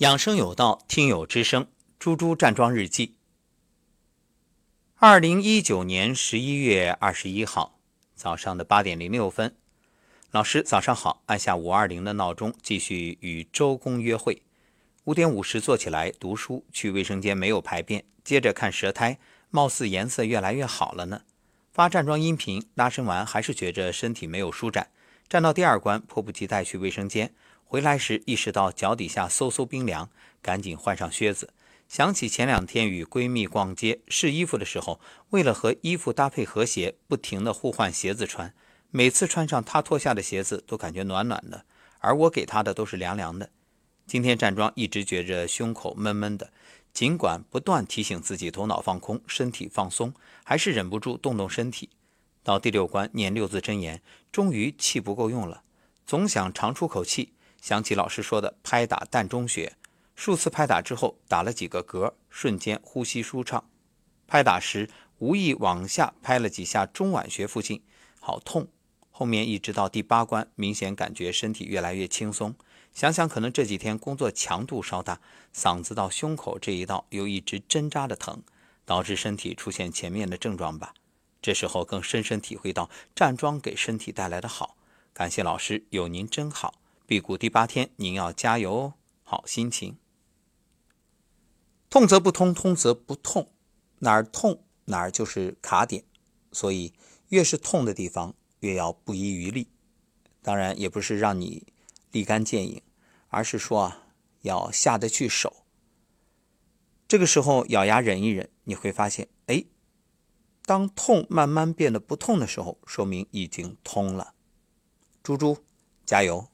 养生有道，听友之声，猪猪站桩日记。二零一九年十一月二十一号早上的八点零六分，老师早上好，按下五二零的闹钟，继续与周公约会。五点五十坐起来读书，去卫生间没有排便，接着看舌苔，貌似颜色越来越好了呢。发站桩音频，拉伸完还是觉着身体没有舒展，站到第二关，迫不及待去卫生间。回来时意识到脚底下嗖嗖冰凉，赶紧换上靴子。想起前两天与闺蜜逛街试衣服的时候，为了和衣服搭配和谐，不停地互换鞋子穿。每次穿上她脱下的鞋子，都感觉暖暖的，而我给她的都是凉凉的。今天站桩一直觉着胸口闷闷的，尽管不断提醒自己头脑放空、身体放松，还是忍不住动动身体。到第六关念六字真言，终于气不够用了，总想长出口气。想起老师说的拍打膻中穴，数次拍打之后打了几个嗝，瞬间呼吸舒畅。拍打时无意往下拍了几下中脘穴附近，好痛。后面一直到第八关，明显感觉身体越来越轻松。想想可能这几天工作强度稍大，嗓子到胸口这一道又一直针扎的疼，导致身体出现前面的症状吧。这时候更深深体会到站桩给身体带来的好。感谢老师，有您真好。辟谷第八天，您要加油哦！好心情。痛则不通，通则不痛，哪儿痛哪儿就是卡点，所以越是痛的地方，越要不遗余力。当然，也不是让你立竿见影，而是说啊，要下得去手。这个时候咬牙忍一忍，你会发现，哎，当痛慢慢变得不痛的时候，说明已经通了。猪猪，加油！